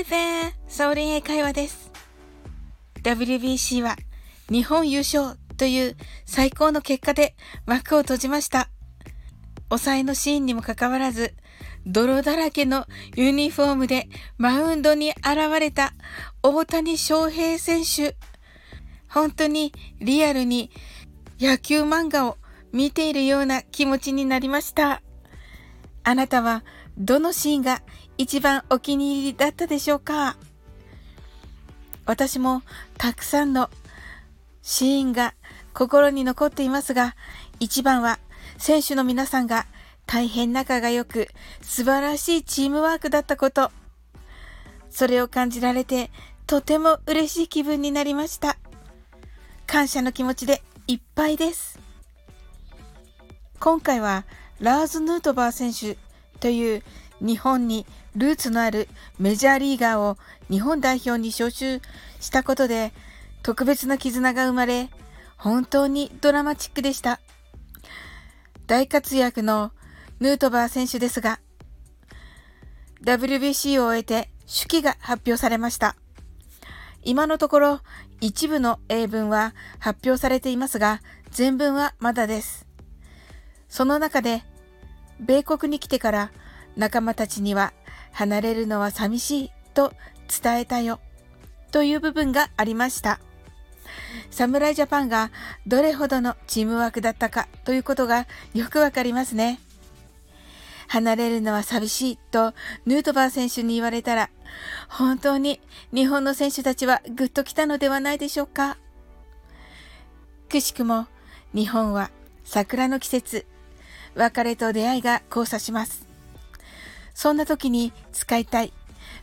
Hi there! サオリン英会話です。WBC は日本優勝という最高の結果で幕を閉じました。抑えのシーンにもかかわらず、泥だらけのユニフォームでマウンドに現れた大谷翔平選手。本当にリアルに野球漫画を見ているような気持ちになりました。あなたはどのシーンが一番お気に入りだったでしょうか？私もたくさんのシーンが心に残っていますが、一番は選手の皆さんが大変仲が良く素晴らしいチームワークだったこと。それを感じられてとても嬉しい気分になりました。感謝の気持ちでいっぱいです。今回はラーズ・ヌートバー選手という日本にルーツのあるメジャーリーガーを日本代表に招集したことで特別な絆が生まれ本当にドラマチックでした。大活躍のヌートバー選手ですが WBC を終えて手記が発表されました。今のところ一部の英文は発表されていますが全文はまだです。その中で米国に来てから仲間たちには離れるのは寂しいと伝えたよという部分がありました。侍ジャパンがどれほどのチームワークだったかということがよくわかりますね。離れるのは寂しいとヌートバー選手に言われたら本当に日本の選手たちはぐっと来たのではないでしょうか。くしくも日本は桜の季節別れと出会いが交差します。そんな時に使いたい、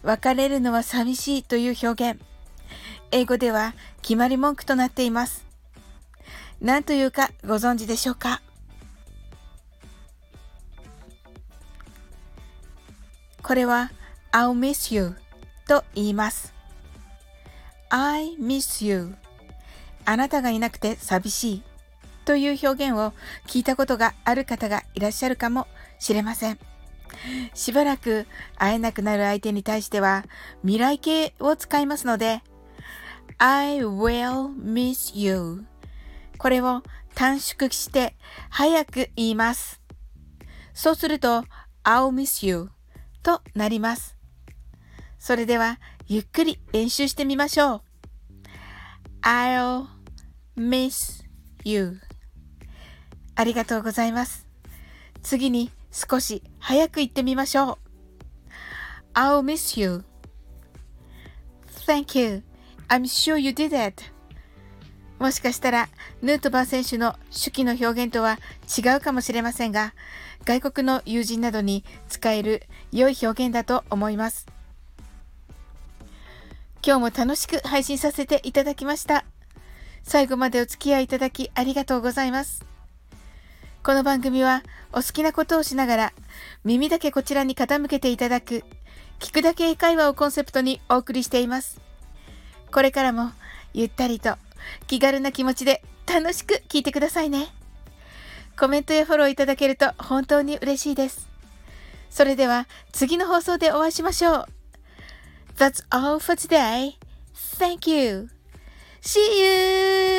別れるのは寂しいという表現。英語では決まり文句となっています。何というかご存知でしょうか？これは I'll miss you と言います。I miss you あなたがいなくて寂しいという表現を聞いたことがある方がいらっしゃるかもしれません。しばらく会えなくなる相手に対しては未来形を使いますので I will miss you これを短縮して早く言います。そうすると I'll miss you となります。それではゆっくり練習してみましょう。I'll miss you ありがとうございます。次に少し早く言ってみましょう。I'll miss you. Thank you. I'm sure you did it. もしかしたら、ヌートバー選手の手記の表現とは違うかもしれませんが、外国の友人などに使える良い表現だと思います。今日も楽しく配信させていただきました。最後までお付き合いいただきありがとうございます。この番組はお好きなことをしながら耳だけこちらに傾けていただく聞くだけ英会話をコンセプトにお送りしています。これからもゆったりと気軽な気持ちで楽しく聞いてくださいね。コメントやフォローいただけると本当に嬉しいです。それでは次の放送でお会いしましょう。That's all for today. Thank you. See you!